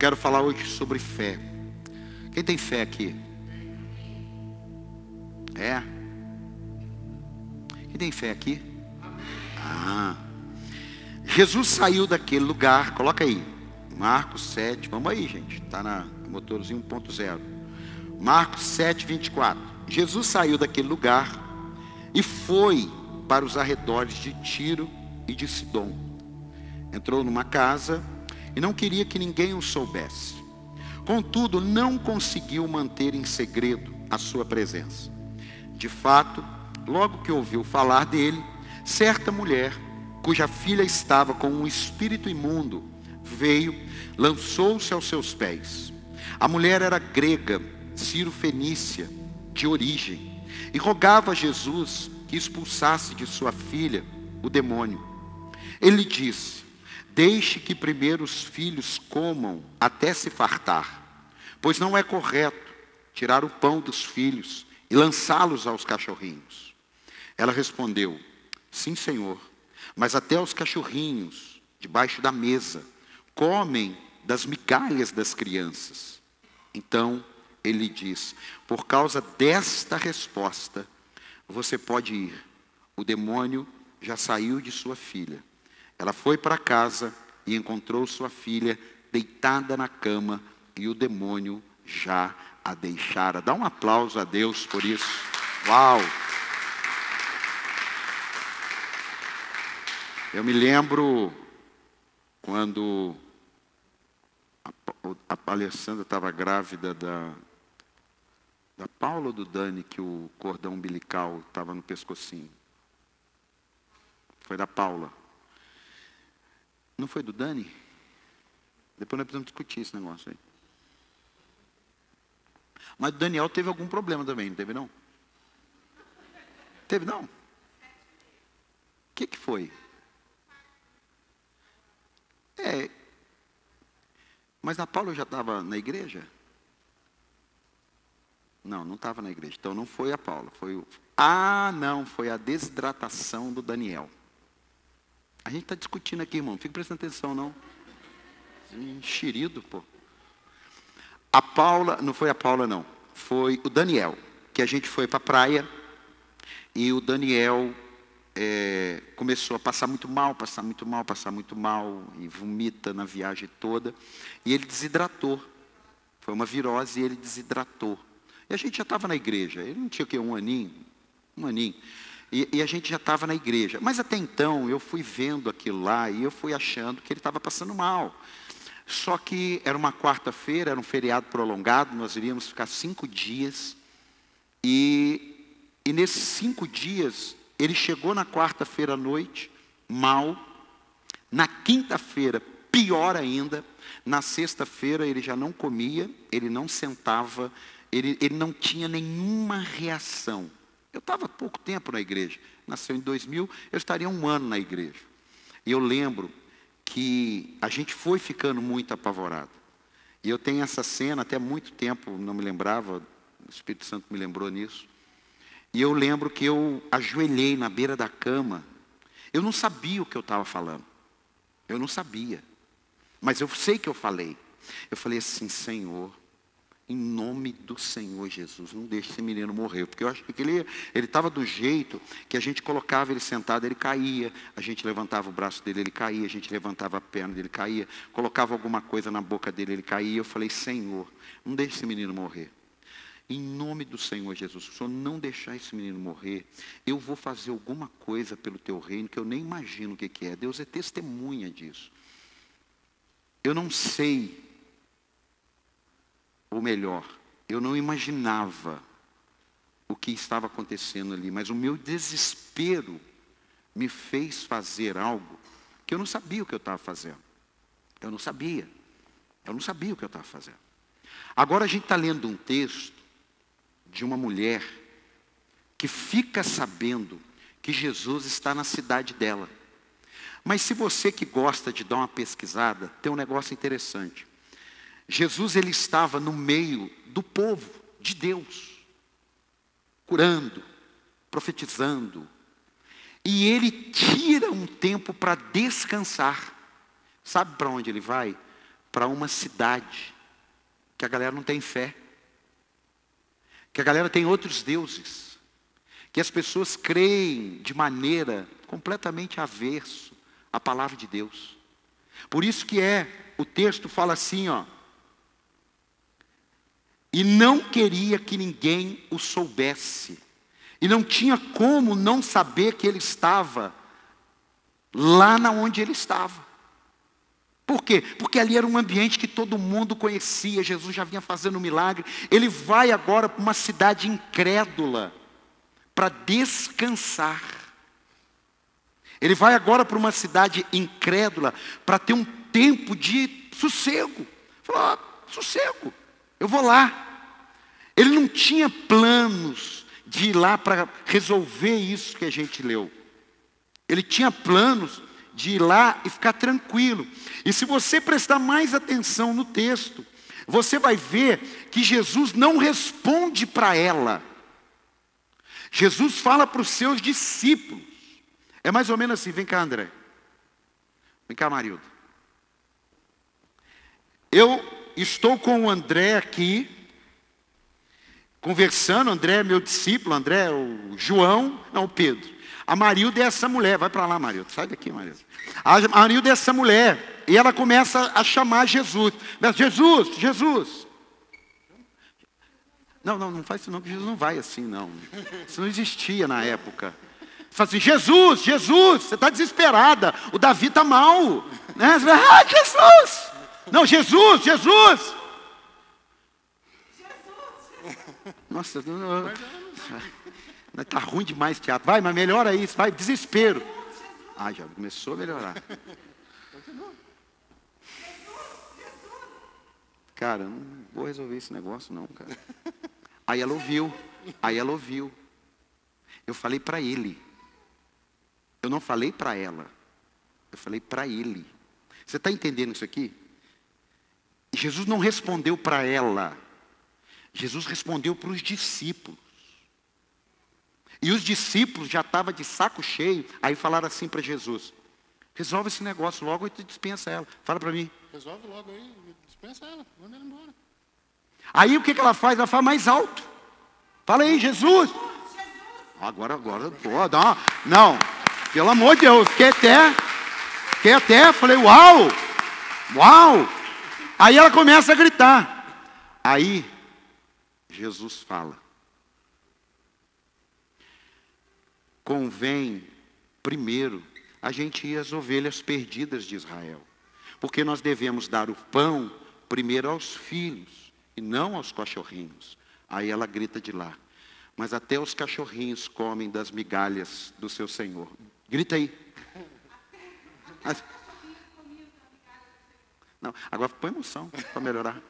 quero falar hoje sobre fé. Quem tem fé aqui? É? Quem tem fé aqui? Ah. Jesus saiu daquele lugar, coloca aí, Marcos 7, vamos aí, gente, está na motorzinho 1.0. Marcos 7, 24. Jesus saiu daquele lugar e foi para os arredores de Tiro e de Sidom. Entrou numa casa e não queria que ninguém o soubesse. Contudo, não conseguiu manter em segredo a sua presença. De fato, logo que ouviu falar dele, certa mulher, cuja filha estava com um espírito imundo, veio, lançou-se aos seus pés. A mulher era grega, Ciro-fenícia, de origem, e rogava a Jesus que expulsasse de sua filha o demônio. Ele disse: Deixe que primeiro os filhos comam até se fartar, pois não é correto tirar o pão dos filhos e lançá-los aos cachorrinhos. Ela respondeu: Sim, Senhor, mas até os cachorrinhos, debaixo da mesa, comem das migalhas das crianças. Então ele diz: Por causa desta resposta, você pode ir. O demônio já saiu de sua filha. Ela foi para casa e encontrou sua filha deitada na cama e o demônio já a deixara. Dá um aplauso a Deus por isso. Uau! Eu me lembro quando a, Alessandra estava grávida da, da Paula ou do Dani que o cordão umbilical estava no pescocinho? Foi da Paula. Não foi do Dani? Depois nós precisamos discutir esse negócio aí. Mas o Daniel teve algum problema também, não teve não? Teve não? O que, que foi? É. Mas a Paula já estava na igreja? Não, não estava na igreja. Então não foi a Paula. Foi o... Ah, não, foi a desidratação do Daniel. A gente está discutindo aqui, irmão. Não fica prestando atenção, não. Enxerido, pô. A Paula, não foi a Paula, não. Foi o Daniel. Que a gente foi para a praia. E o Daniel é, começou a passar muito mal, passar muito mal, passar muito mal. E vomita na viagem toda. E ele desidratou. Foi uma virose e ele desidratou. E a gente já estava na igreja. Ele não tinha o quê? Um aninho? Um aninho. E, e a gente já estava na igreja. Mas até então eu fui vendo aquilo lá e eu fui achando que ele estava passando mal. Só que era uma quarta-feira, era um feriado prolongado, nós iríamos ficar cinco dias. E, e nesses cinco dias, ele chegou na quarta-feira à noite, mal. Na quinta-feira, pior ainda. Na sexta-feira, ele já não comia, ele não sentava, ele, ele não tinha nenhuma reação. Eu estava pouco tempo na igreja. Nasceu em 2000, eu estaria um ano na igreja. E eu lembro que a gente foi ficando muito apavorado. E eu tenho essa cena, até muito tempo não me lembrava, o Espírito Santo me lembrou nisso. E eu lembro que eu ajoelhei na beira da cama. Eu não sabia o que eu estava falando. Eu não sabia. Mas eu sei que eu falei. Eu falei assim, Senhor, em nome do Senhor Jesus, não deixe esse menino morrer, porque eu acho que ele estava do jeito que a gente colocava ele sentado, ele caía, a gente levantava o braço dele, ele caía, a gente levantava a perna dele, caía, colocava alguma coisa na boca dele, ele caía. Eu falei, Senhor, não deixe esse menino morrer. Em nome do Senhor Jesus, se o Senhor não deixar esse menino morrer, eu vou fazer alguma coisa pelo teu reino que eu nem imagino o que, que é. Deus é testemunha disso. Eu não sei ou melhor, eu não imaginava o que estava acontecendo ali, mas o meu desespero me fez fazer algo que eu não sabia o que eu estava fazendo. Eu não sabia. Eu não sabia o que eu estava fazendo. Agora a gente está lendo um texto de uma mulher que fica sabendo que Jesus está na cidade dela. Mas se você que gosta de dar uma pesquisada, tem um negócio interessante. Jesus ele estava no meio do povo de Deus, curando, profetizando. E ele tira um tempo para descansar. Sabe para onde ele vai? para uma cidade que a galera não tem fé, que a galera tem outros deuses, que as pessoas creem de maneira completamente averso à palavra de Deus. Por isso que é, o texto fala assim, ó, e não queria que ninguém o soubesse. E não tinha como não saber que ele estava lá na onde ele estava. Por quê? Porque ali era um ambiente que todo mundo conhecia, Jesus já vinha fazendo um milagre. Ele vai agora para uma cidade incrédula para descansar. Ele vai agora para uma cidade incrédula para ter um tempo de sossego. Falou, ah, sossego, eu vou lá. Ele não tinha planos de ir lá para resolver isso que a gente leu. Ele tinha planos de ir lá e ficar tranquilo. E se você prestar mais atenção no texto, você vai ver que Jesus não responde para ela. Jesus fala para os seus discípulos. É mais ou menos assim, vem cá, André. Vem cá, Marildo. Eu estou com o André aqui, conversando, André é meu discípulo, André é o João, não, o Pedro. A Marilda é essa mulher, vai para lá, Marilda, sai daqui, Marilda. A Marilda é essa mulher, e ela começa a chamar Jesus. Jesus, Jesus. Não, não, não faz isso não, porque Jesus não vai assim, não. Isso não existia na época. Fala assim, Jesus, Jesus, você está desesperada, o Davi está mal. Né? Ah, Jesus! Não, Jesus, Jesus! Nossa, não, não. Está ruim demais o teatro. Vai, mas melhora isso, vai, desespero. Ah, já começou a melhorar. Cara, não vou resolver esse negócio não, cara. Aí ela ouviu, aí ela ouviu. Eu falei para ele. Eu não falei para ela. Eu falei para ele. Você está entendendo isso aqui? Jesus não respondeu para ela. Jesus respondeu para os discípulos. E os discípulos já estavam de saco cheio, aí falaram assim para Jesus: resolve esse negócio logo e dispensa ela. Fala para mim. Resolve logo aí, dispensa ela, manda ela embora. Aí o que, que ela faz? Ela fala mais alto. Fala aí, Jesus. Agora, agora, pô, não, não, pelo amor de Deus, quer até, quer até, falei, uau, uau. Aí ela começa a gritar. Aí, Jesus fala, convém, primeiro, a gente ir às ovelhas perdidas de Israel. Porque nós devemos dar o pão primeiro aos filhos e não aos cachorrinhos. Aí ela grita de lá. Mas até os cachorrinhos comem das migalhas do seu Senhor. Grita aí. Não, agora põe emoção para melhorar.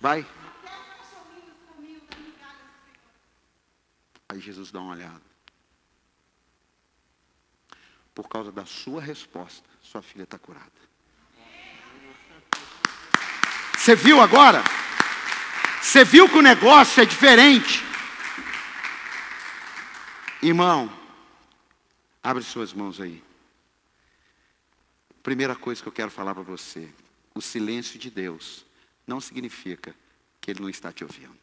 Vai. Aí Jesus dá uma olhada por causa da sua resposta, sua filha está curada. Você viu agora? Você viu que o negócio é diferente? Irmão, abre suas mãos aí. Primeira coisa que eu quero falar para você: o silêncio de Deus não significa que Ele não está te ouvindo.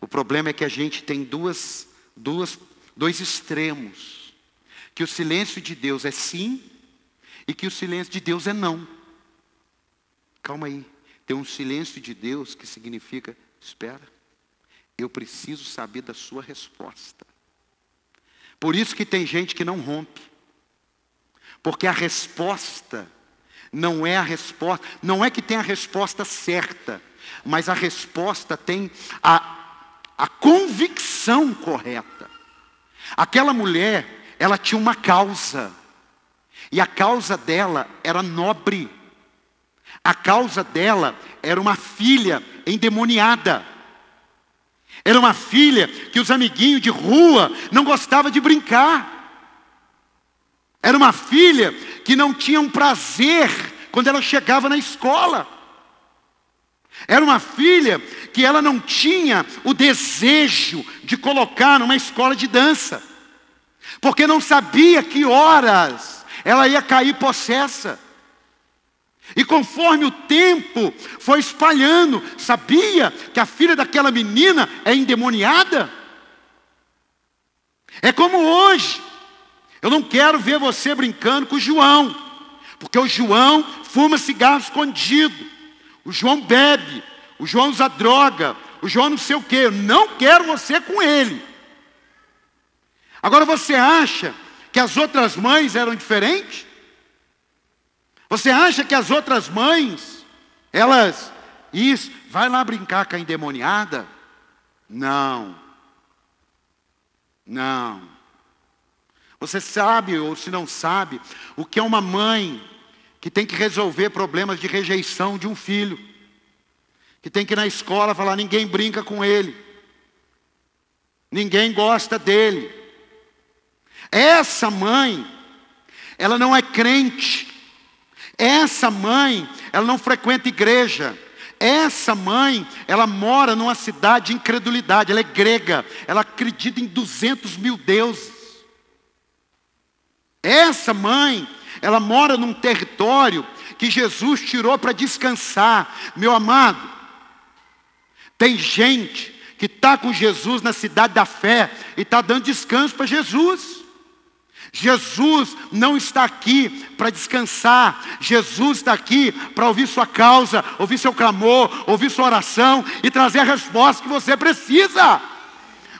O problema é que a gente tem duas, duas, dois extremos que o silêncio de Deus é sim e que o silêncio de Deus é não. Calma aí. Tem um silêncio de Deus que significa: espera, eu preciso saber da sua resposta. Por isso que tem gente que não rompe. Porque a resposta não é a resposta, não é que tem a resposta certa, mas a resposta tem a, a convicção correta. Aquela mulher ela tinha uma causa. E a causa dela era nobre. A causa dela era uma filha endemoniada. Era uma filha que os amiguinhos de rua não gostavam de brincar. Era uma filha que não tinha um prazer quando ela chegava na escola. Era uma filha que ela não tinha o desejo de colocar numa escola de dança porque não sabia que horas ela ia cair possessa. E conforme o tempo foi espalhando, sabia que a filha daquela menina é endemoniada? É como hoje. Eu não quero ver você brincando com o João, porque o João fuma cigarro escondido, o João bebe, o João usa droga, o João não sei o que. Eu não quero você com ele. Agora você acha que as outras mães eram diferentes? Você acha que as outras mães, elas, isso, vai lá brincar com a endemoniada? Não. Não. Você sabe, ou se não sabe, o que é uma mãe que tem que resolver problemas de rejeição de um filho, que tem que ir na escola falar: ninguém brinca com ele, ninguém gosta dele. Essa mãe, ela não é crente, essa mãe, ela não frequenta igreja, essa mãe, ela mora numa cidade de incredulidade, ela é grega, ela acredita em 200 mil deuses. Essa mãe, ela mora num território que Jesus tirou para descansar. Meu amado, tem gente que está com Jesus na cidade da fé e está dando descanso para Jesus. Jesus não está aqui para descansar, Jesus está aqui para ouvir sua causa, ouvir seu clamor, ouvir sua oração e trazer a resposta que você precisa.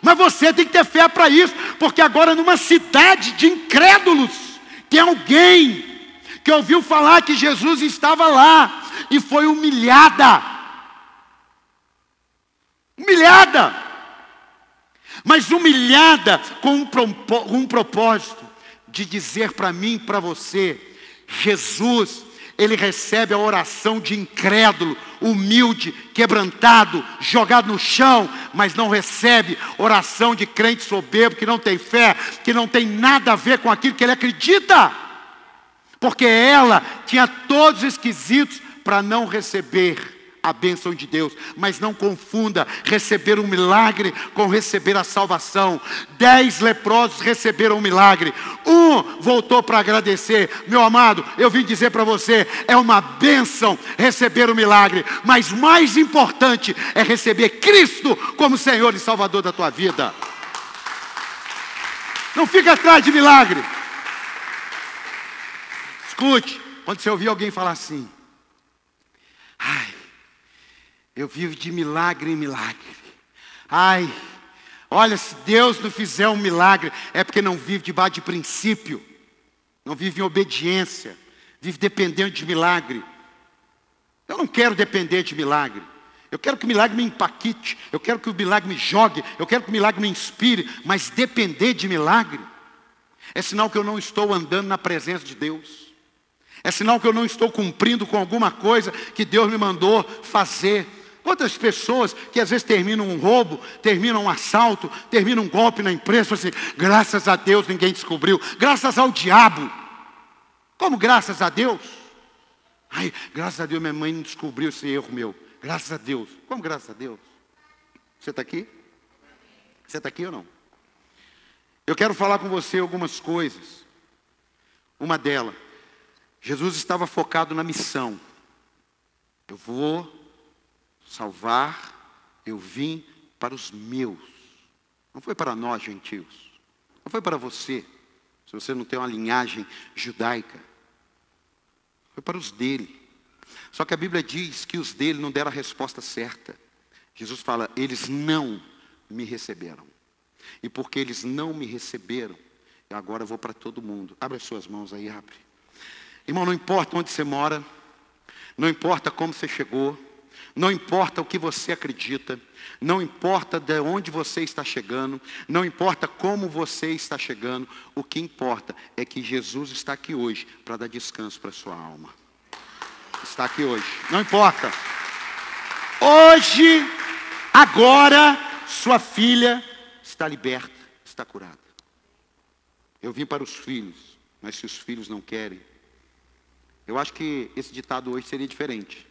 Mas você tem que ter fé para isso, porque agora numa cidade de incrédulos, tem alguém que ouviu falar que Jesus estava lá e foi humilhada. Humilhada. Mas humilhada com um, um propósito de dizer para mim para você: Jesus, ele recebe a oração de incrédulo, humilde, quebrantado, jogado no chão, mas não recebe oração de crente soberbo que não tem fé, que não tem nada a ver com aquilo que ele acredita, porque ela tinha todos os esquisitos para não receber a bênção de Deus. Mas não confunda receber um milagre com receber a salvação. Dez leprosos receberam um milagre. Um voltou para agradecer. Meu amado, eu vim dizer para você: é uma bênção receber o um milagre. Mas mais importante é receber Cristo como Senhor e Salvador da tua vida. Não fica atrás de milagre. Escute, quando você ouvir alguém falar assim, ai, eu vivo de milagre em milagre. Ai, olha, se Deus não fizer um milagre, é porque não vive debaixo de princípio, não vive em obediência, vive dependendo de milagre. Eu não quero depender de milagre. Eu quero que o milagre me impacte, eu quero que o milagre me jogue, eu quero que o milagre me inspire, mas depender de milagre é sinal que eu não estou andando na presença de Deus. É sinal que eu não estou cumprindo com alguma coisa que Deus me mandou fazer. Quantas pessoas que às vezes terminam um roubo, terminam um assalto, terminam um golpe na empresa, assim, graças a Deus ninguém descobriu, graças ao diabo. Como graças a Deus? Ai, graças a Deus minha mãe não descobriu esse erro meu. Graças a Deus. Como graças a Deus? Você está aqui? Você está aqui ou não? Eu quero falar com você algumas coisas. Uma delas, Jesus estava focado na missão. Eu vou salvar, eu vim para os meus. Não foi para nós, gentios. Não foi para você, se você não tem uma linhagem judaica. Foi para os dele. Só que a Bíblia diz que os dele não deram a resposta certa. Jesus fala: eles não me receberam. E porque eles não me receberam, eu agora vou para todo mundo. Abre as suas mãos aí, abre. Irmão, não importa onde você mora, não importa como você chegou, não importa o que você acredita, não importa de onde você está chegando, não importa como você está chegando, o que importa é que Jesus está aqui hoje para dar descanso para a sua alma. Está aqui hoje, não importa. Hoje, agora, sua filha está liberta, está curada. Eu vim para os filhos, mas se os filhos não querem, eu acho que esse ditado hoje seria diferente.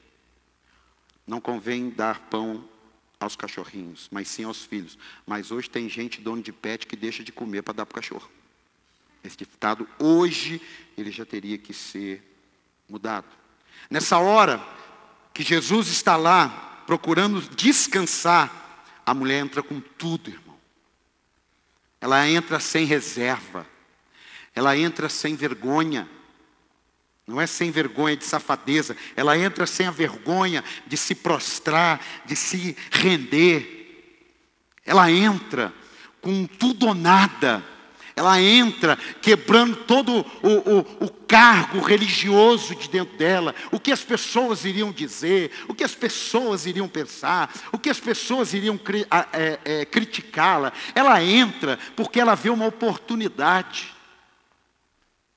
Não convém dar pão aos cachorrinhos, mas sim aos filhos. Mas hoje tem gente dono de pet que deixa de comer para dar para o cachorro. Esse ditado hoje ele já teria que ser mudado. Nessa hora que Jesus está lá procurando descansar, a mulher entra com tudo, irmão. Ela entra sem reserva. Ela entra sem vergonha. Não é sem vergonha de safadeza, ela entra sem a vergonha de se prostrar, de se render. Ela entra com tudo ou nada. Ela entra quebrando todo o, o, o, cargo religioso de dentro dela, o que as pessoas iriam dizer, o que as pessoas iriam pensar, o que as pessoas iriam é, é, criticá-la. Ela entra porque ela vê uma oportunidade.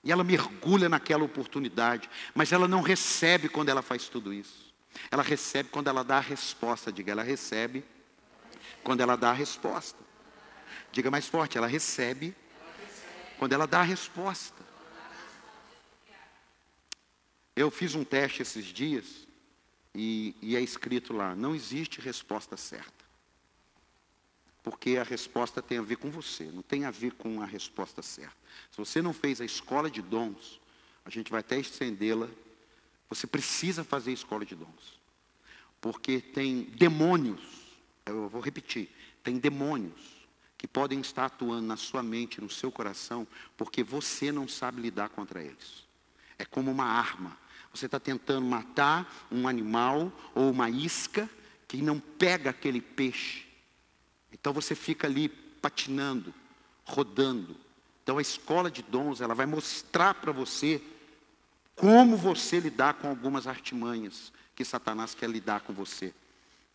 E ela mergulha naquela oportunidade, mas ela não recebe quando ela faz tudo isso. Ela recebe quando ela dá a resposta. Diga, ela recebe quando ela dá a resposta. Diga mais forte, ela recebe quando ela dá a resposta. Eu fiz um teste esses dias e, e é escrito lá: não existe resposta certa. Porque a resposta tem a ver com você, não tem a ver com a resposta certa. Se você não fez a escola de dons, a gente vai até estendê-la. Você precisa fazer a escola de dons. Porque tem demônios, eu vou repetir, tem demônios que podem estar atuando na sua mente, no seu coração, porque você não sabe lidar contra eles. É como uma arma. Você está tentando matar um animal ou uma isca que não pega aquele peixe. Então você fica ali patinando, rodando. Então a escola de dons, ela vai mostrar para você como você lidar com algumas artimanhas que Satanás quer lidar com você.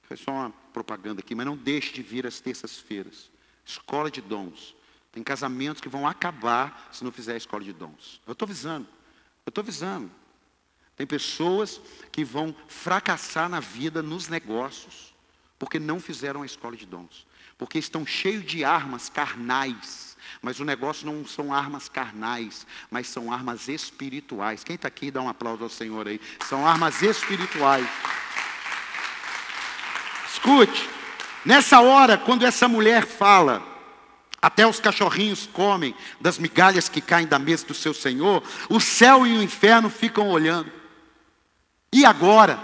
Foi só uma propaganda aqui, mas não deixe de vir às terças-feiras. Escola de dons. Tem casamentos que vão acabar se não fizer a escola de dons. Eu estou avisando. Eu estou avisando. Tem pessoas que vão fracassar na vida, nos negócios, porque não fizeram a escola de dons porque estão cheios de armas carnais. Mas o negócio não são armas carnais, mas são armas espirituais. Quem está aqui, dá um aplauso ao Senhor aí. São armas espirituais. Escute, nessa hora, quando essa mulher fala, até os cachorrinhos comem das migalhas que caem da mesa do seu Senhor, o céu e o inferno ficam olhando. E agora?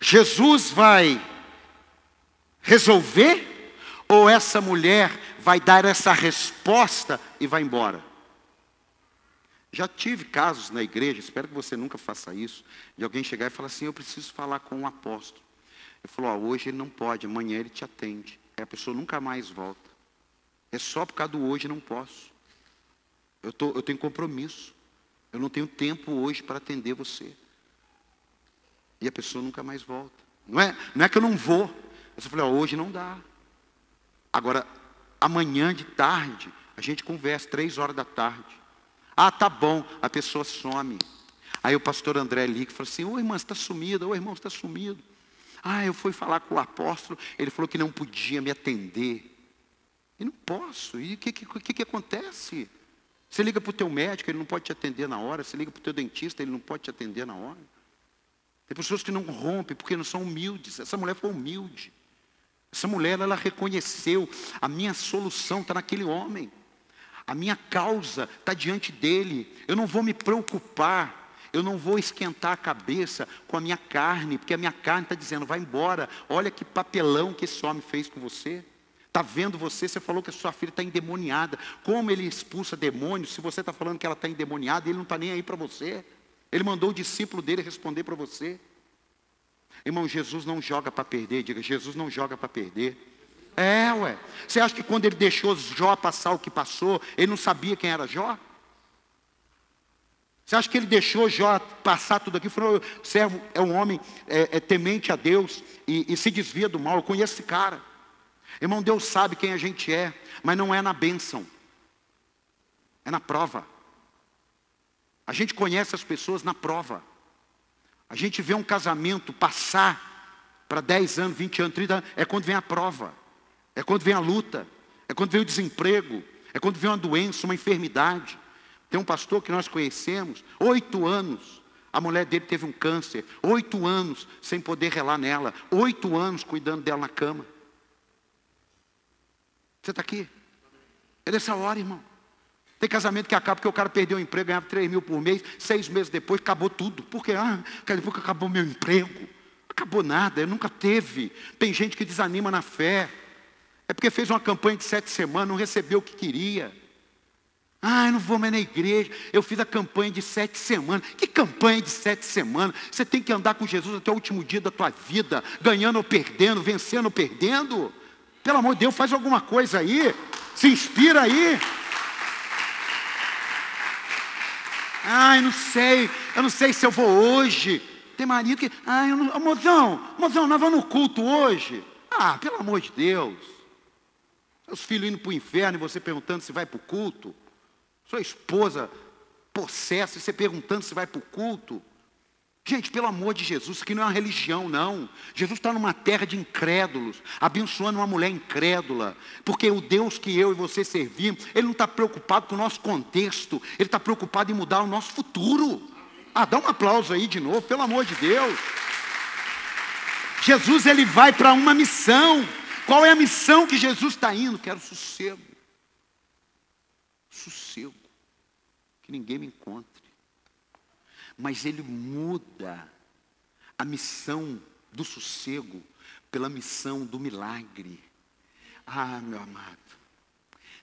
Jesus vai resolver? Ou essa mulher vai dar essa resposta e vai embora? Já tive casos na igreja, espero que você nunca faça isso, de alguém chegar e falar assim: Eu preciso falar com um apóstolo. Ele falou: oh, Hoje ele não pode, amanhã ele te atende. Aí a pessoa nunca mais volta. É só por causa do hoje não posso. Eu, tô, eu tenho compromisso. Eu não tenho tempo hoje para atender você. E a pessoa nunca mais volta. Não é, não é que eu não vou, eu falei, ó, hoje não dá. Agora, amanhã de tarde, a gente conversa, três horas da tarde. Ah, tá bom, a pessoa some. Aí o pastor André liga e fala assim, ô irmã, você está sumido, ô irmão, você está sumido. Ah, eu fui falar com o apóstolo, ele falou que não podia me atender. E não posso. E o que, que, que acontece? Você liga para o teu médico, ele não pode te atender na hora. Você liga para o teu dentista, ele não pode te atender na hora. Tem pessoas que não rompem porque não são humildes. Essa mulher foi humilde. Essa mulher, ela reconheceu, a minha solução está naquele homem. A minha causa está diante dele. Eu não vou me preocupar. Eu não vou esquentar a cabeça com a minha carne, porque a minha carne está dizendo, vai embora. Olha que papelão que esse homem fez com você. Está vendo você, você falou que a sua filha está endemoniada. Como ele expulsa demônios, se você está falando que ela está endemoniada, ele não está nem aí para você. Ele mandou o discípulo dele responder para você. Irmão, Jesus não joga para perder, diga, Jesus não joga para perder. É, ué. Você acha que quando ele deixou Jó passar o que passou, ele não sabia quem era Jó? Você acha que ele deixou Jó passar tudo aqui? Falou, servo é um homem é, é temente a Deus e, e se desvia do mal. Eu conheço esse cara. Irmão, Deus sabe quem a gente é, mas não é na bênção, é na prova. A gente conhece as pessoas na prova. A gente vê um casamento passar para 10 anos, 20 anos, 30 anos, é quando vem a prova, é quando vem a luta, é quando vem o desemprego, é quando vem uma doença, uma enfermidade. Tem um pastor que nós conhecemos, oito anos, a mulher dele teve um câncer, oito anos sem poder relar nela, oito anos cuidando dela na cama. Você está aqui? É dessa hora, irmão. Tem casamento que acaba porque o cara perdeu o emprego, ganhava 3 mil por mês, seis meses depois acabou tudo. Por quê? Ah, depois que acabou meu emprego. Acabou nada, eu nunca teve. Tem gente que desanima na fé. É porque fez uma campanha de sete semanas, não recebeu o que queria. Ah, eu não vou mais na igreja. Eu fiz a campanha de sete semanas. Que campanha de sete semanas? Você tem que andar com Jesus até o último dia da tua vida, ganhando ou perdendo, vencendo ou perdendo. Pelo amor de Deus, faz alguma coisa aí. Se inspira aí. Ai, não sei, eu não sei se eu vou hoje. Tem marido que, ai, eu não, mozão, mozão, nós vamos no culto hoje. Ah, pelo amor de Deus. Seus filhos indo para o inferno e você perguntando se vai para o culto. Sua esposa possessa e você perguntando se vai para o culto. Gente, pelo amor de Jesus, aqui não é uma religião, não. Jesus está numa terra de incrédulos, abençoando uma mulher incrédula, porque o Deus que eu e você servimos, Ele não está preocupado com o nosso contexto, Ele está preocupado em mudar o nosso futuro. Ah, dá um aplauso aí de novo, pelo amor de Deus. Jesus, Ele vai para uma missão. Qual é a missão que Jesus está indo? Quero sossego. Sossego. Que ninguém me encontre mas ele muda a missão do sossego pela missão do milagre. Ah, meu amado,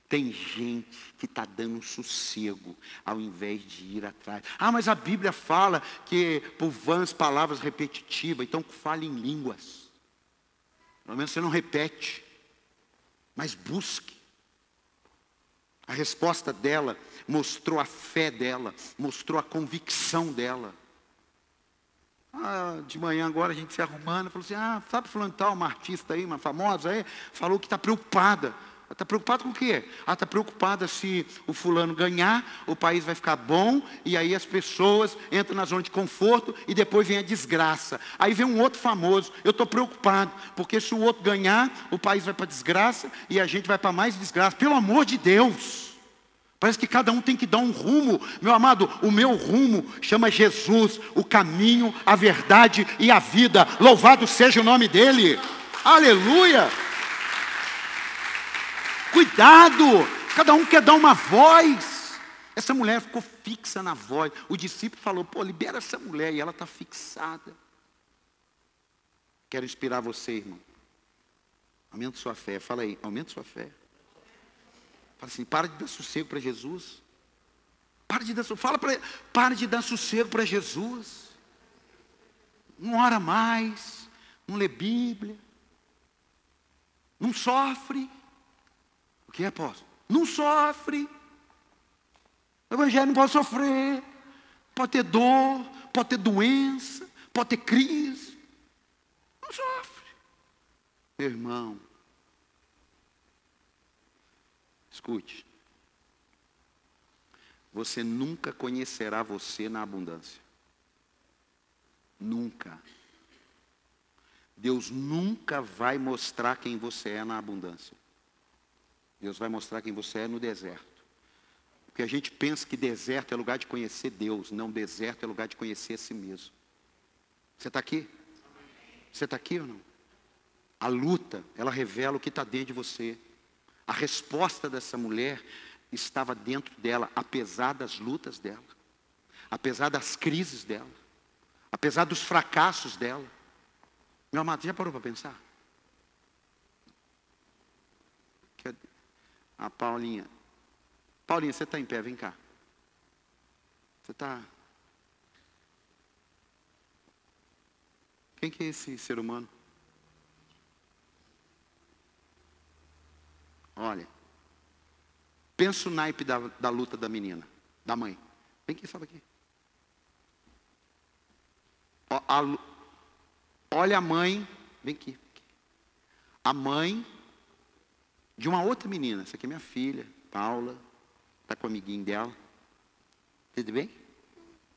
tem gente que está dando sossego ao invés de ir atrás. Ah, mas a Bíblia fala que por vãs palavras repetitivas, então fale em línguas. Pelo menos você não repete, mas busque. A resposta dela mostrou a fé dela, mostrou a convicção dela. Ah, de manhã agora a gente se arrumando, falou assim, ah, sabe fulano tal, uma artista aí, uma famosa aí, falou que está preocupada. Está preocupada com o quê? Ah, está preocupada se o fulano ganhar, o país vai ficar bom, e aí as pessoas entram na zona de conforto e depois vem a desgraça. Aí vem um outro famoso, eu estou preocupado, porque se o outro ganhar, o país vai para desgraça e a gente vai para mais desgraça. Pelo amor de Deus! Parece que cada um tem que dar um rumo. Meu amado, o meu rumo chama Jesus, o caminho, a verdade e a vida. Louvado seja o nome dele. Aleluia. Cuidado, cada um quer dar uma voz. Essa mulher ficou fixa na voz. O discípulo falou: pô, libera essa mulher. E ela está fixada. Quero inspirar você, irmão. Aumenta sua fé. Fala aí, aumenta sua fé. Fala assim, para de dar sossego para Jesus. Para de dar, fala para, para de dar sossego para Jesus. Não ora mais, não lê Bíblia, não sofre. Que é, apóstolo? Não sofre. O Evangelho não pode sofrer. Pode ter dor, pode ter doença, pode ter crise. Não sofre. Meu irmão, Escute. Você nunca conhecerá você na abundância. Nunca. Deus nunca vai mostrar quem você é na abundância. Deus vai mostrar quem você é no deserto. Porque a gente pensa que deserto é lugar de conhecer Deus. Não, deserto é lugar de conhecer a si mesmo. Você está aqui? Você está aqui ou não? A luta, ela revela o que está dentro de você. A resposta dessa mulher estava dentro dela, apesar das lutas dela, apesar das crises dela, apesar dos fracassos dela. Meu amado, já parou para pensar? A Paulinha. Paulinha, você está em pé, vem cá. Você está. Quem que é esse ser humano? Olha, pensa o naipe da, da luta da menina, da mãe. Vem aqui, sobe aqui. Olha a mãe, vem aqui, A mãe de uma outra menina, essa aqui é minha filha, Paula, está com o amiguinho dela. Tudo bem?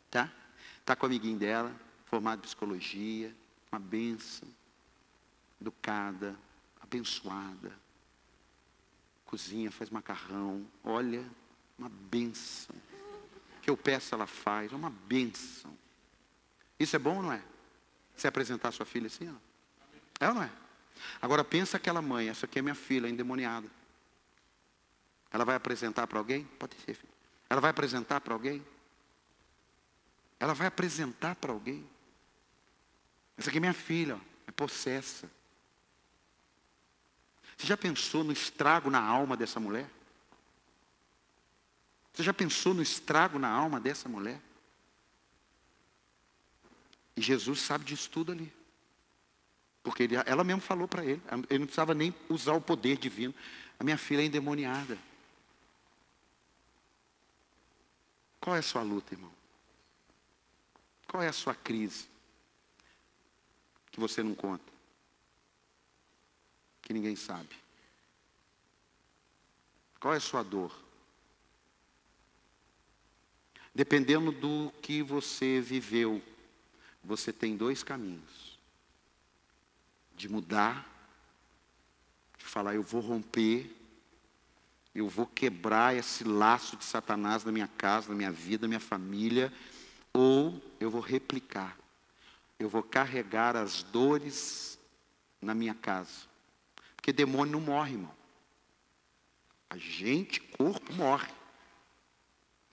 Tá? Está com o amiguinho dela, formado em psicologia, uma benção, educada, abençoada cozinha, faz macarrão. Olha, uma benção. O que eu peço, ela faz. É uma benção. Isso é bom não é? Você apresentar sua filha assim, ó. É ou não é? Agora pensa aquela mãe, essa aqui é minha filha, endemoniada. Ela vai apresentar para alguém? Pode ser, filho. Ela vai apresentar para alguém? Ela vai apresentar para alguém? Essa aqui é minha filha, é possessa. Você já pensou no estrago na alma dessa mulher? Você já pensou no estrago na alma dessa mulher? E Jesus sabe disso tudo ali. Porque ele, ela mesmo falou para ele. Ele não precisava nem usar o poder divino. A minha filha é endemoniada. Qual é a sua luta, irmão? Qual é a sua crise? Que você não conta. Que ninguém sabe. Qual é a sua dor? Dependendo do que você viveu, você tem dois caminhos: de mudar, de falar, eu vou romper, eu vou quebrar esse laço de Satanás na minha casa, na minha vida, na minha família, ou eu vou replicar, eu vou carregar as dores na minha casa. Porque demônio não morre, irmão. A gente, corpo, morre.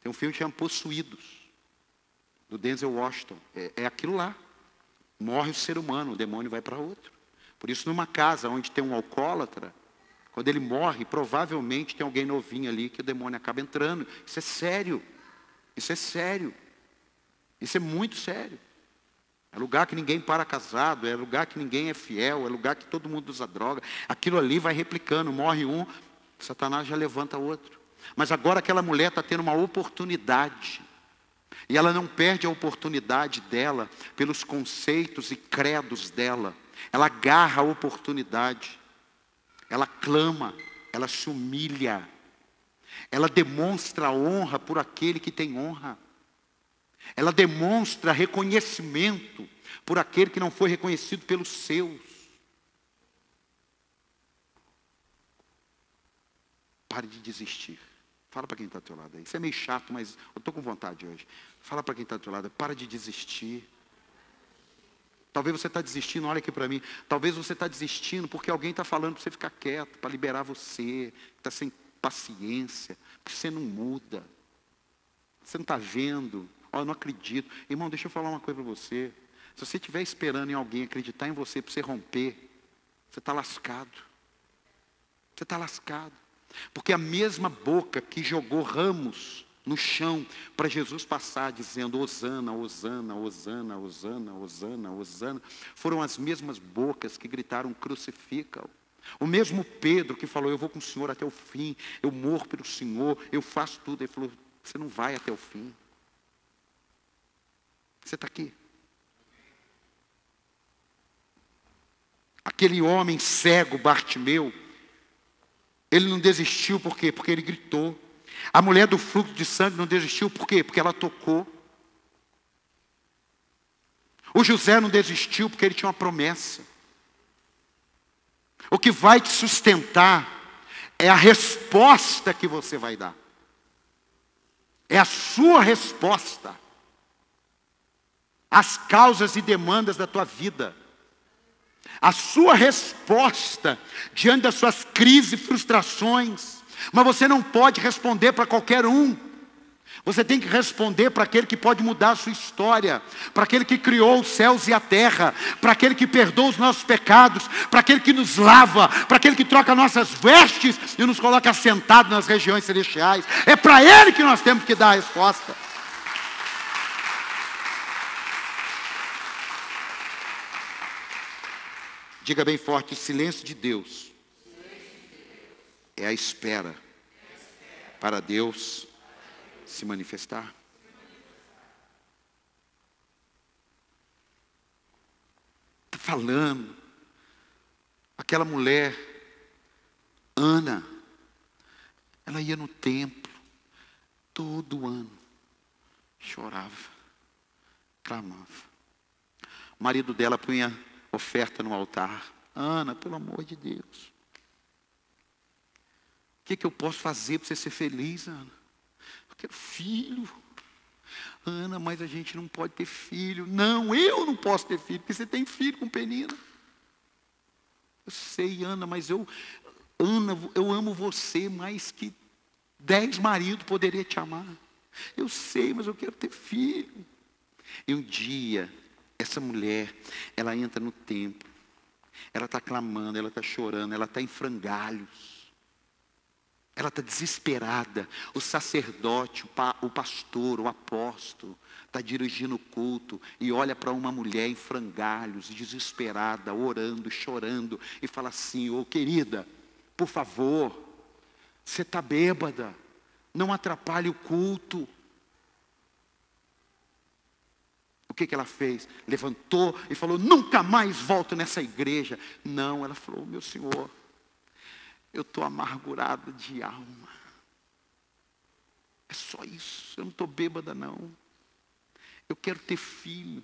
Tem um filme que chama Possuídos do Denzel Washington. É, é aquilo lá. Morre o ser humano, o demônio vai para outro. Por isso, numa casa onde tem um alcoólatra, quando ele morre, provavelmente tem alguém novinho ali que o demônio acaba entrando. Isso é sério. Isso é sério. Isso é muito sério. É lugar que ninguém para casado, é lugar que ninguém é fiel, é lugar que todo mundo usa droga. Aquilo ali vai replicando, morre um, Satanás já levanta outro. Mas agora aquela mulher está tendo uma oportunidade e ela não perde a oportunidade dela pelos conceitos e credos dela. Ela agarra a oportunidade. Ela clama, ela se humilha. Ela demonstra honra por aquele que tem honra. Ela demonstra reconhecimento por aquele que não foi reconhecido pelos seus. Pare de desistir. Fala para quem está ao teu lado aí. Isso é meio chato, mas eu estou com vontade hoje. Fala para quem está ao teu lado. Para de desistir. Talvez você está desistindo, olha aqui para mim. Talvez você está desistindo porque alguém está falando para você ficar quieto, para liberar você. Está sem paciência, porque você não muda. Você não está vendo. Oh, eu não acredito. Irmão, deixa eu falar uma coisa para você. Se você estiver esperando em alguém acreditar em você para você romper, você está lascado. Você está lascado. Porque a mesma boca que jogou ramos no chão para Jesus passar dizendo Osana, Osana, Osana, Osana, Osana, Osana, foram as mesmas bocas que gritaram crucifica-o. O mesmo Pedro que falou, eu vou com o Senhor até o fim, eu morro pelo Senhor, eu faço tudo. Ele falou, você não vai até o fim. Você está aqui. Aquele homem cego, Bartimeu, ele não desistiu por quê? Porque ele gritou. A mulher do fluxo de sangue não desistiu por quê? Porque ela tocou. O José não desistiu porque ele tinha uma promessa. O que vai te sustentar é a resposta que você vai dar. É a sua resposta às causas e demandas da tua vida a sua resposta diante das suas crises e frustrações. Mas você não pode responder para qualquer um. Você tem que responder para aquele que pode mudar a sua história, para aquele que criou os céus e a terra, para aquele que perdoa os nossos pecados, para aquele que nos lava, para aquele que troca nossas vestes e nos coloca sentados nas regiões celestiais. É para ele que nós temos que dar a resposta. Diga bem forte: silêncio de Deus é a espera para Deus se manifestar. Está falando. Aquela mulher, Ana, ela ia no templo todo ano, chorava, clamava. O marido dela punha oferta no altar. Ana, pelo amor de Deus. O que, que eu posso fazer para você ser feliz, Ana? Eu quero filho. Ana, mas a gente não pode ter filho. Não, eu não posso ter filho, porque você tem filho com penina. Eu sei, Ana, mas eu, Ana, eu amo você mais que dez maridos poderia te amar. Eu sei, mas eu quero ter filho. E um dia, essa mulher, ela entra no templo, ela está clamando, ela está chorando, ela está em frangalhos. Ela está desesperada. O sacerdote, o, pa, o pastor, o apóstolo, está dirigindo o culto e olha para uma mulher em frangalhos, desesperada, orando, chorando, e fala assim: Ô oh, querida, por favor, você está bêbada, não atrapalhe o culto. O que, que ela fez? Levantou e falou: Nunca mais volto nessa igreja. Não, ela falou: Meu senhor, eu estou amargurada de alma. É só isso, eu não estou bêbada, não. Eu quero ter filho.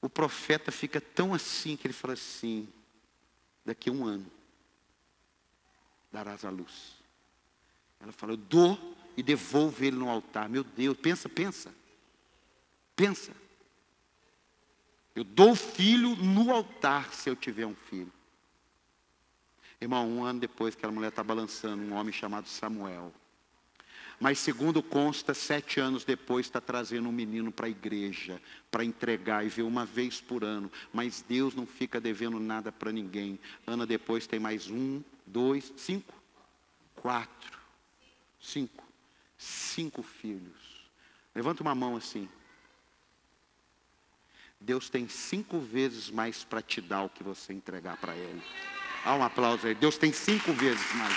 O profeta fica tão assim que ele fala assim: daqui a um ano darás a luz. Ela fala: eu dou e devolvo ele no altar. Meu Deus, pensa, pensa. Pensa. Eu dou o filho no altar se eu tiver um filho. Irmão, um ano depois que aquela mulher está balançando, um homem chamado Samuel. Mas segundo consta, sete anos depois está trazendo um menino para a igreja, para entregar e ver uma vez por ano. Mas Deus não fica devendo nada para ninguém. Ano depois tem mais um, dois, cinco, quatro, cinco, cinco filhos. Levanta uma mão assim. Deus tem cinco vezes mais para te dar o que você entregar para Ele. Há um aplauso aí. Deus tem cinco vezes mais.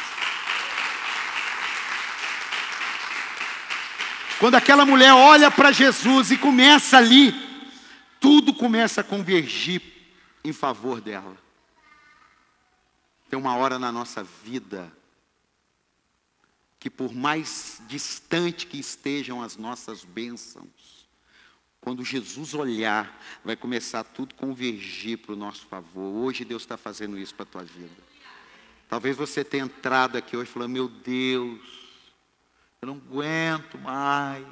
Quando aquela mulher olha para Jesus e começa ali, tudo começa a convergir em favor dela. Tem uma hora na nossa vida que, por mais distante que estejam as nossas bênçãos, quando Jesus olhar, vai começar tudo convergir para o nosso favor. Hoje Deus está fazendo isso para a tua vida. Talvez você tenha entrado aqui hoje falando, meu Deus, eu não aguento mais.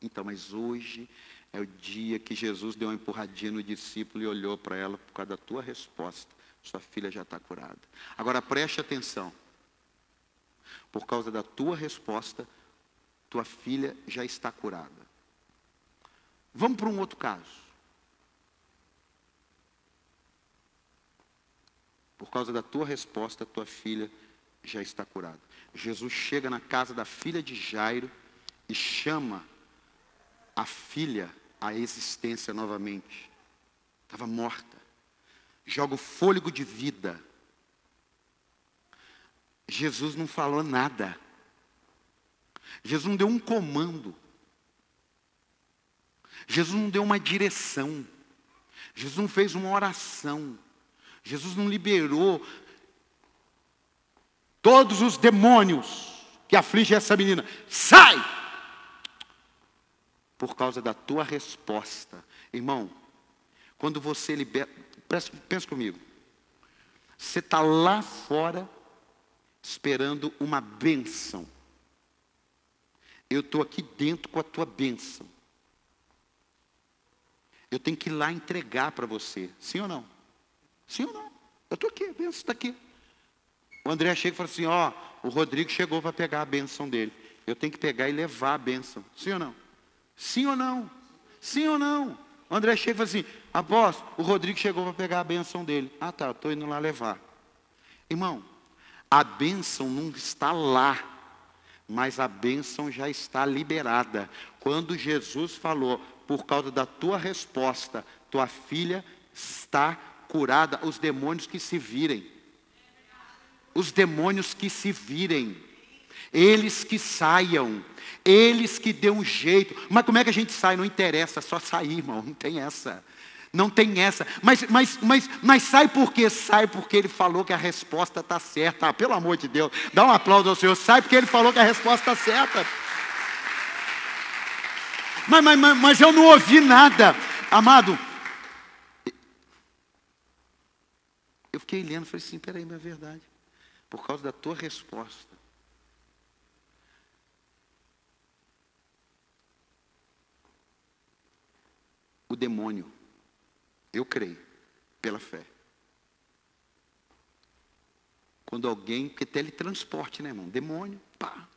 Então, mas hoje é o dia que Jesus deu uma empurradinha no discípulo e olhou para ela por causa da tua resposta. Sua filha já está curada. Agora preste atenção. Por causa da tua resposta, tua filha já está curada. Vamos para um outro caso. Por causa da tua resposta, tua filha já está curada. Jesus chega na casa da filha de Jairo e chama a filha à existência novamente. Estava morta. Joga o fôlego de vida. Jesus não falou nada. Jesus não deu um comando. Jesus não deu uma direção. Jesus não fez uma oração. Jesus não liberou todos os demônios que afligem essa menina. Sai! Por causa da tua resposta. Irmão, quando você libera. Pensa comigo. Você está lá fora esperando uma bênção. Eu estou aqui dentro com a tua bênção. Eu tenho que ir lá entregar para você. Sim ou não? Sim ou não? Eu estou aqui, a benção está aqui. O André chega e fala assim, ó, o Rodrigo chegou para pegar a benção dele. Eu tenho que pegar e levar a benção. Sim ou não? Sim ou não? Sim ou não? O André chega e fala assim, apóstolo, o Rodrigo chegou para pegar a benção dele. Ah tá, estou indo lá levar. Irmão, a bênção não está lá, mas a bênção já está liberada. Quando Jesus falou, por causa da tua resposta, tua filha está curada. Os demônios que se virem. Os demônios que se virem. Eles que saiam. Eles que dêem um jeito. Mas como é que a gente sai? Não interessa, só sair, irmão. Não tem essa. Não tem essa. Mas, mas, mas, mas sai por quê? Sai porque ele falou que a resposta está certa. Ah, pelo amor de Deus, dá um aplauso ao Senhor. Sai porque ele falou que a resposta está certa. Mas, mas, mas, mas eu não ouvi nada. Amado, eu fiquei lendo, falei assim, peraí, mas é verdade. Por causa da tua resposta. O demônio, eu creio, pela fé. Quando alguém, porque teletransporte, né, irmão? Demônio, pá.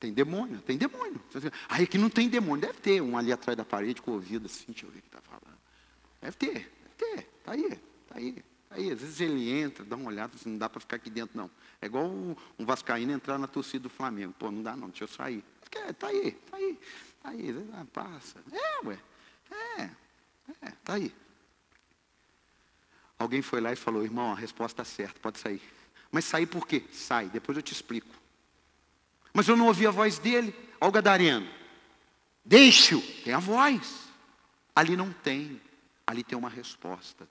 Tem demônio, tem demônio. Aí aqui não tem demônio. Deve ter um ali atrás da parede com o ouvido assim, deixa eu ver o que está falando. Deve ter, deve ter. Está aí, está aí, tá aí. Às vezes ele entra, dá uma olhada, assim, não dá para ficar aqui dentro, não. É igual um, Vascaíno entrar na torcida do Flamengo. Pô, não dá não, deixa eu sair. Está aí, está aí, está aí. Ah, passa. É, ué. É, é, está aí. Alguém foi lá e falou, irmão, a resposta está certa, pode sair. Mas sair por quê? Sai, depois eu te explico. Mas eu não ouvi a voz dele. Olha o gadareno. Deixe-o. Tem a voz. Ali não tem. Ali tem uma resposta.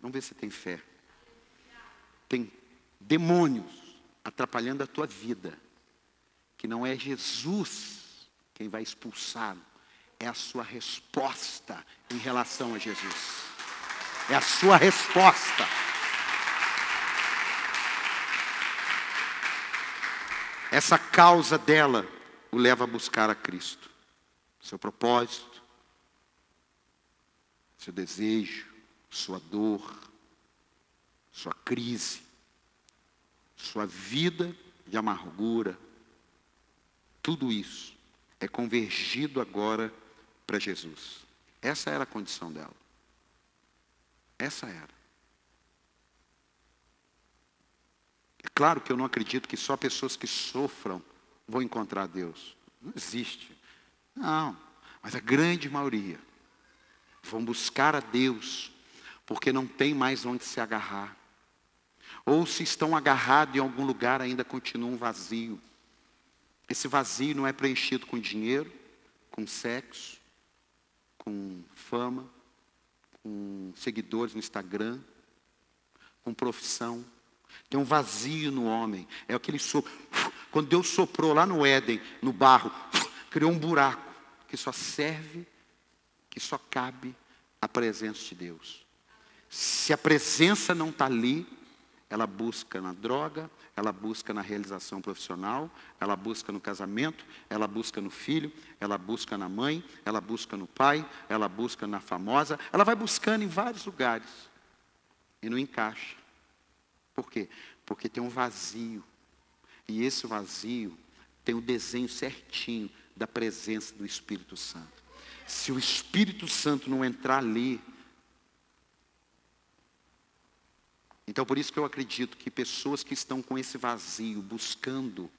Vamos ver se tem fé. Tem demônios atrapalhando a tua vida. Que não é Jesus quem vai expulsá-lo. É a sua resposta em relação a Jesus. É a sua resposta. Essa causa dela o leva a buscar a Cristo. Seu propósito, seu desejo, sua dor, sua crise, sua vida de amargura, tudo isso é convergido agora para Jesus. Essa era a condição dela. Essa era. É claro que eu não acredito que só pessoas que sofram vão encontrar Deus. Não existe. Não. Mas a grande maioria vão buscar a Deus porque não tem mais onde se agarrar. Ou se estão agarrados em algum lugar ainda continuam vazio. Esse vazio não é preenchido com dinheiro, com sexo, com fama, com seguidores no Instagram, com profissão. Tem um vazio no homem. É aquele sopro. Quando Deus soprou lá no Éden, no barro, criou um buraco que só serve, que só cabe a presença de Deus. Se a presença não está ali, ela busca na droga, ela busca na realização profissional, ela busca no casamento, ela busca no filho, ela busca na mãe, ela busca no pai, ela busca na famosa, ela vai buscando em vários lugares e não encaixa. Por quê? Porque tem um vazio. E esse vazio tem o desenho certinho da presença do Espírito Santo. Se o Espírito Santo não entrar ali, então por isso que eu acredito que pessoas que estão com esse vazio, buscando,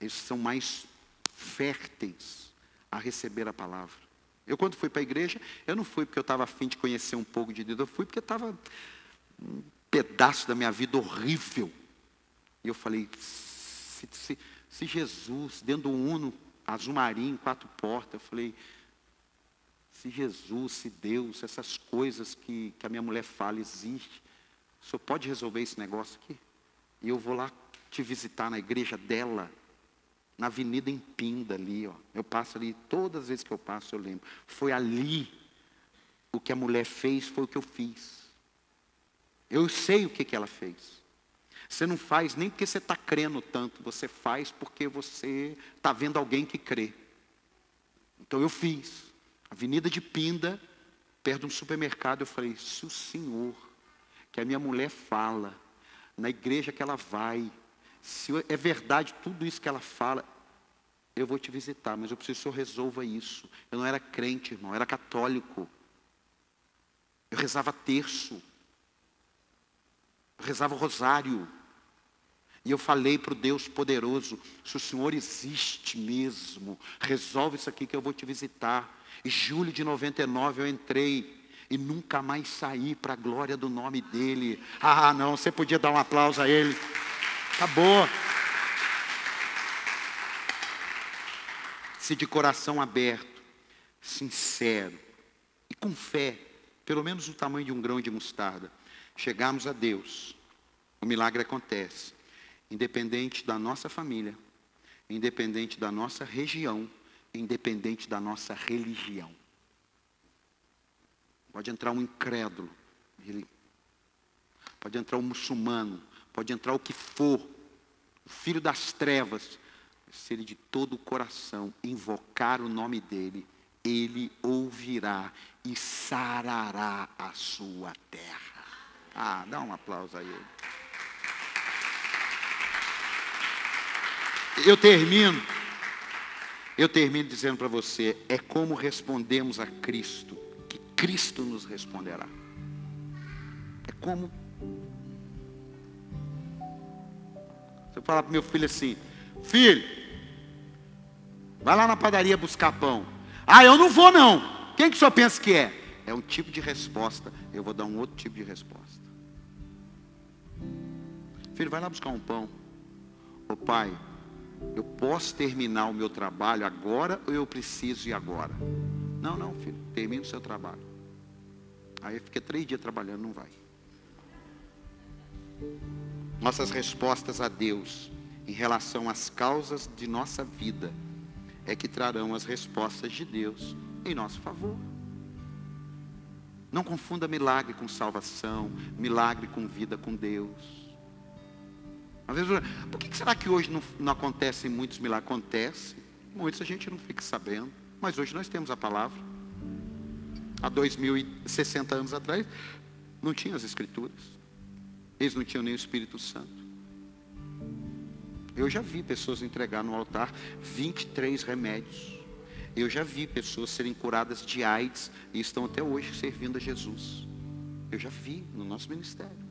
eles são mais férteis a receber a palavra. Eu quando fui para a igreja, eu não fui porque eu estava afim de conhecer um pouco de Deus, eu fui porque estava um pedaço da minha vida horrível. E eu falei, se, se, se Jesus, dentro do Uno, azul marinho, quatro portas, eu falei, se Jesus, se Deus, essas coisas que, que a minha mulher fala existe, o senhor pode resolver esse negócio aqui? E eu vou lá te visitar na igreja dela, na Avenida Empinda ali, ó. Eu passo ali, todas as vezes que eu passo eu lembro. Foi ali o que a mulher fez, foi o que eu fiz. Eu sei o que, que ela fez. Você não faz nem porque você está crendo tanto, você faz porque você está vendo alguém que crê. Então eu fiz. Avenida de Pinda, perto de um supermercado, eu falei, se o senhor, que a minha mulher fala, na igreja que ela vai, se é verdade tudo isso que ela fala, eu vou te visitar, mas eu preciso que o senhor resolva isso. Eu não era crente, irmão, eu era católico. Eu rezava terço. Rezava o rosário. E eu falei para o Deus poderoso: se o Senhor existe mesmo, resolve isso aqui que eu vou te visitar. Em julho de 99 eu entrei e nunca mais saí para a glória do nome dele. Ah, não, você podia dar um aplauso a ele. Acabou. Se de coração aberto, sincero e com fé, pelo menos o tamanho de um grão de mostarda, chegarmos a Deus, o milagre acontece, independente da nossa família, independente da nossa região, independente da nossa religião. Pode entrar um incrédulo, pode entrar um muçulmano, pode entrar o que for, o filho das trevas, se ele de todo o coração invocar o nome dele, ele ouvirá e sarará a sua terra. Ah, dá um aplauso a ele. Eu termino. Eu termino dizendo para você, é como respondemos a Cristo, que Cristo nos responderá. É como Você fala para meu filho assim, filho, vai lá na padaria buscar pão. Ah, eu não vou não. Quem que o senhor pensa que é? É um tipo de resposta. Eu vou dar um outro tipo de resposta. Filho, vai lá buscar um pão. Ô pai, eu posso terminar o meu trabalho agora ou eu preciso ir agora? Não, não, filho, termine o seu trabalho. Aí fica três dias trabalhando, não vai. Nossas respostas a Deus em relação às causas de nossa vida é que trarão as respostas de Deus em nosso favor. Não confunda milagre com salvação, milagre com vida com Deus. Às vezes, por que será que hoje não, não acontecem muitos milagres? Acontece, muitos a gente não fica sabendo, mas hoje nós temos a palavra. Há 2060 anos atrás, não tinha as escrituras. Eles não tinham nem o Espírito Santo. Eu já vi pessoas entregar no altar 23 remédios. Eu já vi pessoas serem curadas de AIDS e estão até hoje servindo a Jesus. Eu já vi no nosso ministério.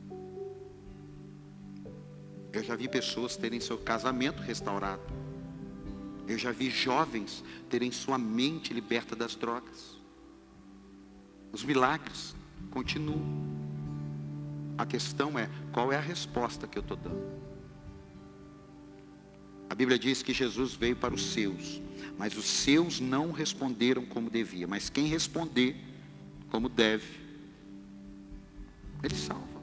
Eu já vi pessoas terem seu casamento restaurado. Eu já vi jovens terem sua mente liberta das drogas. Os milagres continuam. A questão é qual é a resposta que eu estou dando. A Bíblia diz que Jesus veio para os seus, mas os seus não responderam como devia. Mas quem responder como deve, ele salva.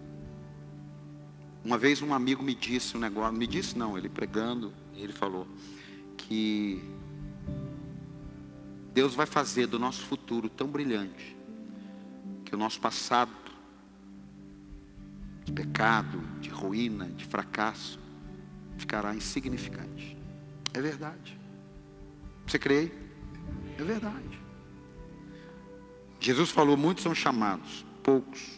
Uma vez um amigo me disse um negócio, me disse não, ele pregando, ele falou que Deus vai fazer do nosso futuro tão brilhante que o nosso passado de pecado, de ruína, de fracasso, ficará insignificante. É verdade. Você crê? É verdade. Jesus falou: muitos são chamados, poucos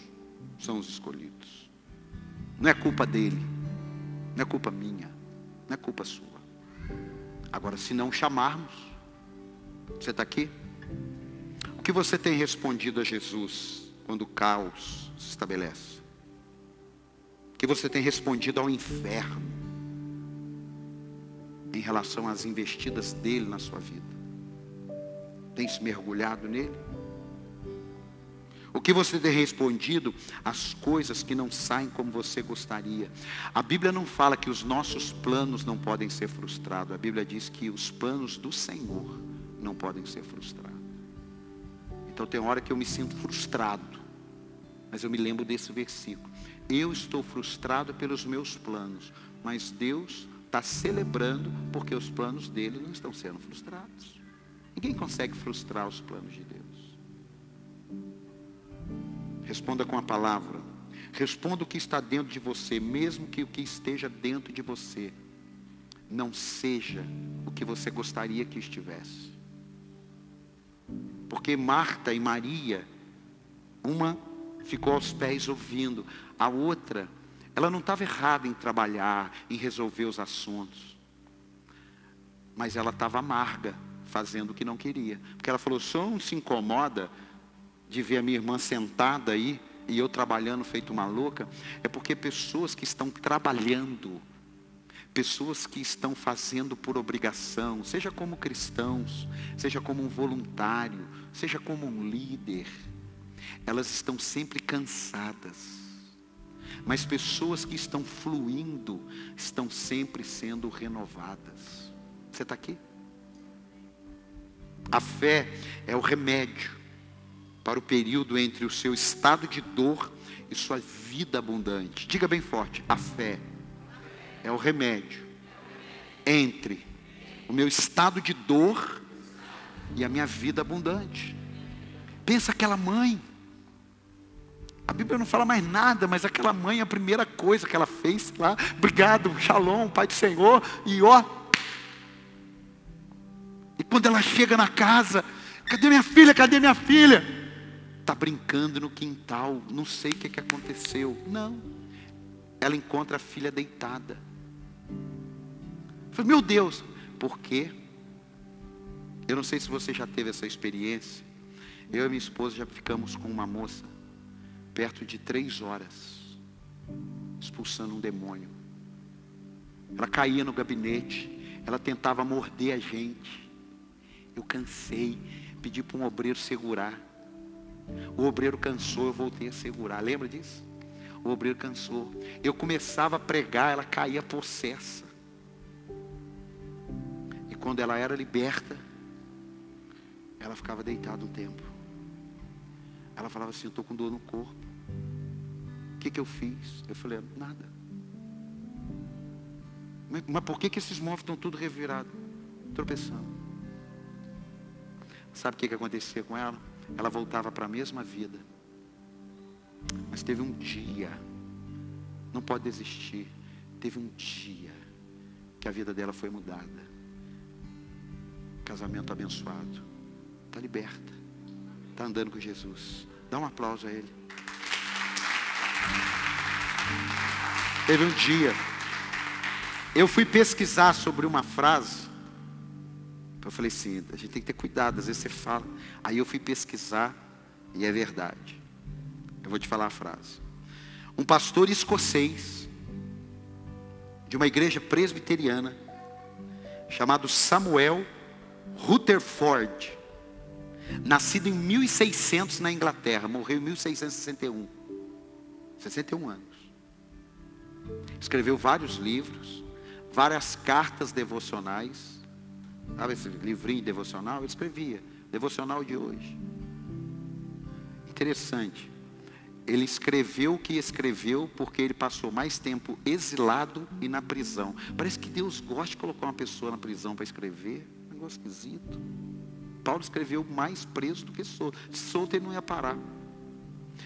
são os escolhidos. Não é culpa dele, não é culpa minha, não é culpa sua. Agora, se não chamarmos, você está aqui? O que você tem respondido a Jesus quando o caos se estabelece? O que você tem respondido ao inferno? em relação às investidas dele na sua vida? Tem se mergulhado nele? O que você tem respondido às coisas que não saem como você gostaria? A Bíblia não fala que os nossos planos não podem ser frustrados. A Bíblia diz que os planos do Senhor não podem ser frustrados. Então tem hora que eu me sinto frustrado. Mas eu me lembro desse versículo. Eu estou frustrado pelos meus planos, mas Deus está celebrando porque os planos dele não estão sendo frustrados. Ninguém consegue frustrar os planos de Deus. Responda com a palavra. Responda o que está dentro de você, mesmo que o que esteja dentro de você não seja o que você gostaria que estivesse. Porque Marta e Maria, uma ficou aos pés ouvindo, a outra ela não estava errada em trabalhar, em resolver os assuntos. Mas ela estava amarga, fazendo o que não queria. Porque ela falou: só não se incomoda de ver a minha irmã sentada aí e eu trabalhando feito uma louca. É porque pessoas que estão trabalhando, pessoas que estão fazendo por obrigação, seja como cristãos, seja como um voluntário, seja como um líder, elas estão sempre cansadas mas pessoas que estão fluindo estão sempre sendo renovadas. Você está aqui? A fé é o remédio para o período entre o seu estado de dor e sua vida abundante. Diga bem forte: a fé é o remédio entre o meu estado de dor e a minha vida abundante. Pensa aquela mãe a Bíblia não fala mais nada, mas aquela mãe, a primeira coisa que ela fez lá, obrigado, shalom, Pai do Senhor, e ó. E quando ela chega na casa, cadê minha filha? Cadê minha filha? Está brincando no quintal, não sei o que, que aconteceu. Não. Ela encontra a filha deitada. falei, meu Deus, por quê? Eu não sei se você já teve essa experiência. Eu e minha esposa já ficamos com uma moça perto de três horas, expulsando um demônio. Ela caía no gabinete, ela tentava morder a gente. Eu cansei, pedi para um obreiro segurar. O obreiro cansou, eu voltei a segurar. Lembra disso? O obreiro cansou. Eu começava a pregar, ela caía possessa. E quando ela era liberta, ela ficava deitada um tempo. Ela falava assim: Eu estou com dor no corpo. O que, que eu fiz? Eu falei: Nada. Mas, mas por que, que esses móveis estão tudo revirados? Tropeçando. Sabe o que, que acontecia com ela? Ela voltava para a mesma vida. Mas teve um dia, não pode desistir. Teve um dia que a vida dela foi mudada. Casamento abençoado. Está liberta. Está andando com Jesus. Dá um aplauso a ele. Teve um dia. Eu fui pesquisar sobre uma frase. Eu falei assim, a gente tem que ter cuidado, às vezes você fala. Aí eu fui pesquisar e é verdade. Eu vou te falar a frase. Um pastor escocês de uma igreja presbiteriana chamado Samuel Rutherford, nascido em 1600 na Inglaterra, morreu em 1661. 61 anos. Escreveu vários livros, várias cartas devocionais. Sabe esse livrinho devocional? Ele escrevia, devocional de hoje. Interessante. Ele escreveu o que escreveu porque ele passou mais tempo exilado e na prisão. Parece que Deus gosta de colocar uma pessoa na prisão para escrever. Um negócio esquisito. Paulo escreveu mais preso do que solto. Solto ele não ia parar.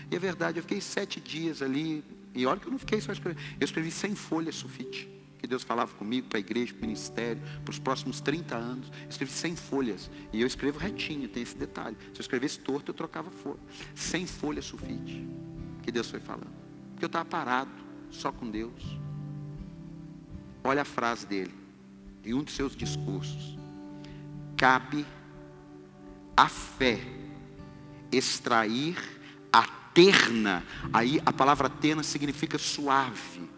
E é verdade, eu fiquei sete dias ali. E olha que eu não fiquei só escrevendo. Eu escrevi sem folha sulfite. Que Deus falava comigo para a igreja, para o ministério, para os próximos 30 anos. Eu escrevi sem folhas. E eu escrevo retinho, tem esse detalhe. Se eu escrevesse torto, eu trocava folha. Sem folha sulfite. Que Deus foi falando. Porque eu estava parado, só com Deus. Olha a frase dele, em um dos seus discursos. Cabe a fé extrair a terna. Aí a palavra terna significa suave,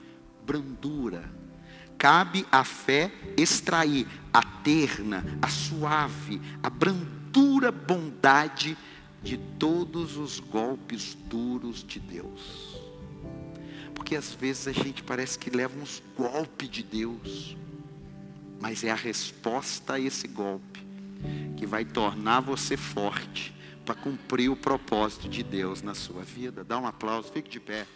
brandura. Cabe a fé extrair a terna, a suave, a brandura bondade de todos os golpes duros de Deus. Porque às vezes a gente parece que leva uns golpes de Deus, mas é a resposta a esse golpe que vai tornar você forte para cumprir o propósito de Deus na sua vida. Dá um aplauso, fique de pé.